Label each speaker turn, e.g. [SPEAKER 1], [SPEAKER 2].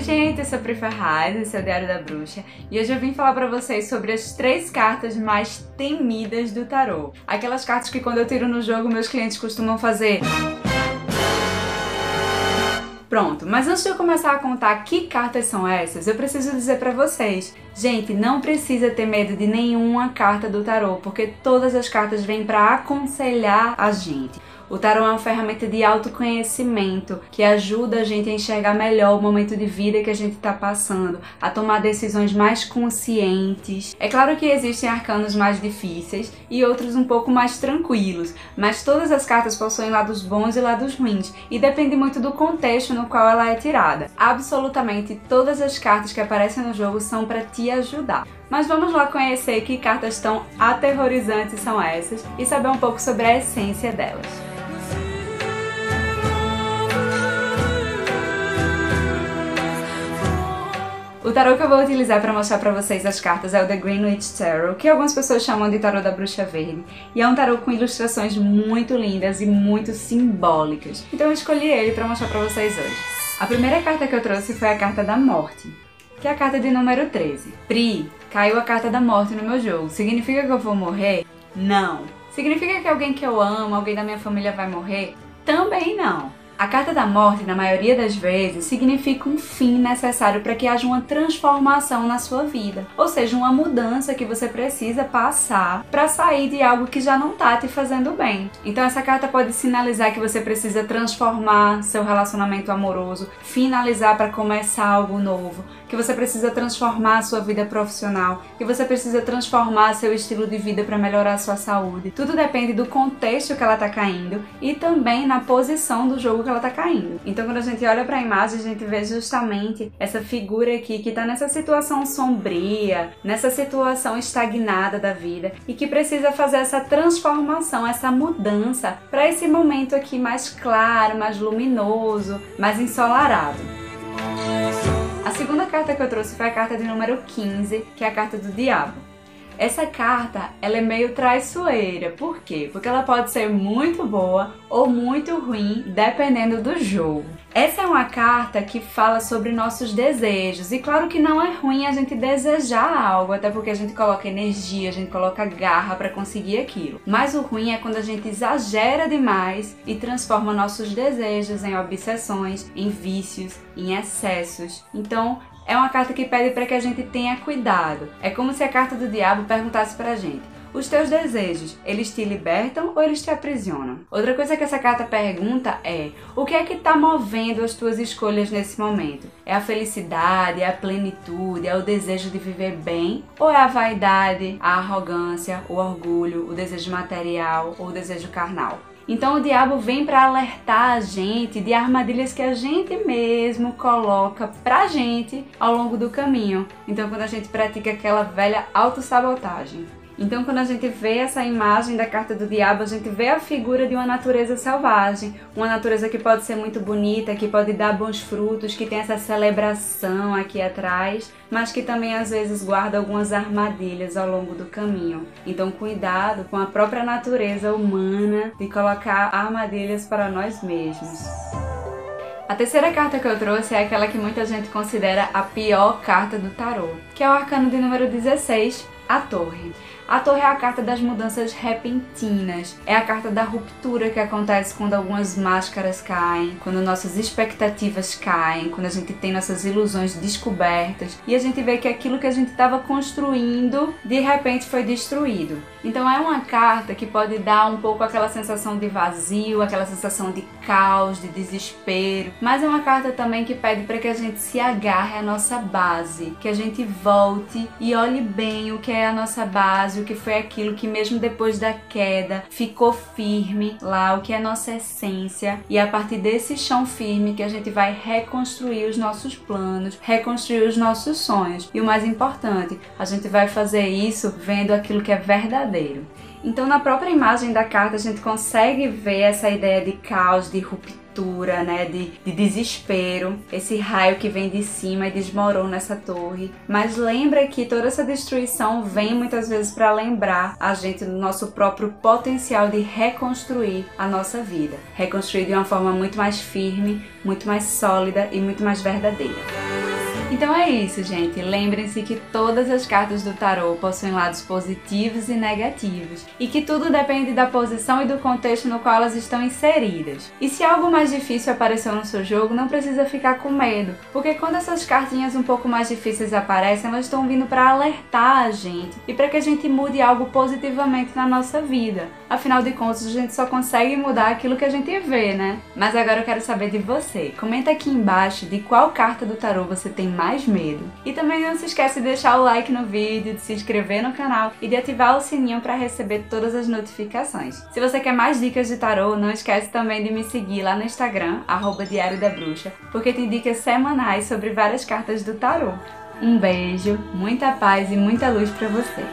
[SPEAKER 1] gente, eu sou a Pri Ferraz, esse é o Diário da Bruxa, e hoje eu vim falar pra vocês sobre as três cartas mais temidas do tarô. Aquelas cartas que quando eu tiro no jogo meus clientes costumam fazer... Pronto, mas antes de eu começar a contar que cartas são essas, eu preciso dizer para vocês, gente, não precisa ter medo de nenhuma carta do tarô, porque todas as cartas vêm para aconselhar a gente. O tarô é uma ferramenta de autoconhecimento que ajuda a gente a enxergar melhor o momento de vida que a gente está passando, a tomar decisões mais conscientes. É claro que existem arcanos mais difíceis e outros um pouco mais tranquilos, mas todas as cartas possuem lados bons e lados ruins e depende muito do contexto no qual ela é tirada. Absolutamente todas as cartas que aparecem no jogo são para te ajudar. Mas vamos lá conhecer que cartas tão aterrorizantes são essas e saber um pouco sobre a essência delas. Tarô que eu vou utilizar para mostrar para vocês as cartas é o The Greenwich Tarot, que algumas pessoas chamam de tarô da bruxa verde, e é um tarô com ilustrações muito lindas e muito simbólicas. Então eu escolhi ele para mostrar para vocês hoje. A primeira carta que eu trouxe foi a carta da morte, que é a carta de número 13. Pri, caiu a carta da morte no meu jogo. Significa que eu vou morrer? Não. Significa que alguém que eu amo, alguém da minha família vai morrer? Também não. A carta da morte, na maioria das vezes, significa um fim necessário para que haja uma transformação na sua vida, ou seja, uma mudança que você precisa passar para sair de algo que já não está te fazendo bem. Então essa carta pode sinalizar que você precisa transformar seu relacionamento amoroso, finalizar para começar algo novo, que você precisa transformar a sua vida profissional, que você precisa transformar seu estilo de vida para melhorar a sua saúde. Tudo depende do contexto que ela está caindo e também na posição do jogo que ela tá caindo. Então quando a gente olha para a imagem, a gente vê justamente essa figura aqui que tá nessa situação sombria, nessa situação estagnada da vida e que precisa fazer essa transformação, essa mudança para esse momento aqui mais claro, mais luminoso, mais ensolarado. A segunda carta que eu trouxe foi a carta de número 15, que é a carta do diabo. Essa carta, ela é meio traiçoeira. Por quê? Porque ela pode ser muito boa ou muito ruim, dependendo do jogo. Essa é uma carta que fala sobre nossos desejos. E claro que não é ruim a gente desejar algo, até porque a gente coloca energia, a gente coloca garra para conseguir aquilo. Mas o ruim é quando a gente exagera demais e transforma nossos desejos em obsessões, em vícios, em excessos. Então, é uma carta que pede para que a gente tenha cuidado. É como se a carta do diabo perguntasse para a gente: os teus desejos, eles te libertam ou eles te aprisionam? Outra coisa que essa carta pergunta é: o que é que está movendo as tuas escolhas nesse momento? É a felicidade, é a plenitude, é o desejo de viver bem? Ou é a vaidade, a arrogância, o orgulho, o desejo material ou o desejo carnal? Então o diabo vem para alertar a gente de armadilhas que a gente mesmo coloca pra gente ao longo do caminho. Então quando a gente pratica aquela velha autossabotagem. Então, quando a gente vê essa imagem da carta do diabo, a gente vê a figura de uma natureza selvagem, uma natureza que pode ser muito bonita, que pode dar bons frutos, que tem essa celebração aqui atrás, mas que também às vezes guarda algumas armadilhas ao longo do caminho. Então, cuidado com a própria natureza humana de colocar armadilhas para nós mesmos. A terceira carta que eu trouxe é aquela que muita gente considera a pior carta do tarô, que é o arcano de número 16, a Torre. A torre é a carta das mudanças repentinas, é a carta da ruptura que acontece quando algumas máscaras caem, quando nossas expectativas caem, quando a gente tem nossas ilusões descobertas e a gente vê que aquilo que a gente estava construindo de repente foi destruído. Então é uma carta que pode dar um pouco aquela sensação de vazio, aquela sensação de caos, de desespero, mas é uma carta também que pede para que a gente se agarre à nossa base, que a gente volte e olhe bem o que é a nossa base o que foi aquilo que mesmo depois da queda ficou firme lá, o que é nossa essência. E a partir desse chão firme que a gente vai reconstruir os nossos planos, reconstruir os nossos sonhos. E o mais importante, a gente vai fazer isso vendo aquilo que é verdadeiro. Então, na própria imagem da carta, a gente consegue ver essa ideia de caos, de ruptura né, de, de desespero, esse raio que vem de cima e desmorona essa torre. Mas lembra que toda essa destruição vem muitas vezes para lembrar a gente do nosso próprio potencial de reconstruir a nossa vida, reconstruir de uma forma muito mais firme, muito mais sólida e muito mais verdadeira. Então é isso, gente. Lembrem-se que todas as cartas do tarô possuem lados positivos e negativos, e que tudo depende da posição e do contexto no qual elas estão inseridas. E se algo mais difícil apareceu no seu jogo, não precisa ficar com medo, porque quando essas cartinhas um pouco mais difíceis aparecem, elas estão vindo para alertar a gente e para que a gente mude algo positivamente na nossa vida. Afinal de contas, a gente só consegue mudar aquilo que a gente vê, né? Mas agora eu quero saber de você. Comenta aqui embaixo de qual carta do tarô você tem mais medo. E também não se esquece de deixar o like no vídeo, de se inscrever no canal e de ativar o sininho para receber todas as notificações. Se você quer mais dicas de tarô, não esquece também de me seguir lá no Instagram, arroba Diário da Bruxa, porque tem dicas semanais sobre várias cartas do tarô. Um beijo, muita paz e muita luz para você.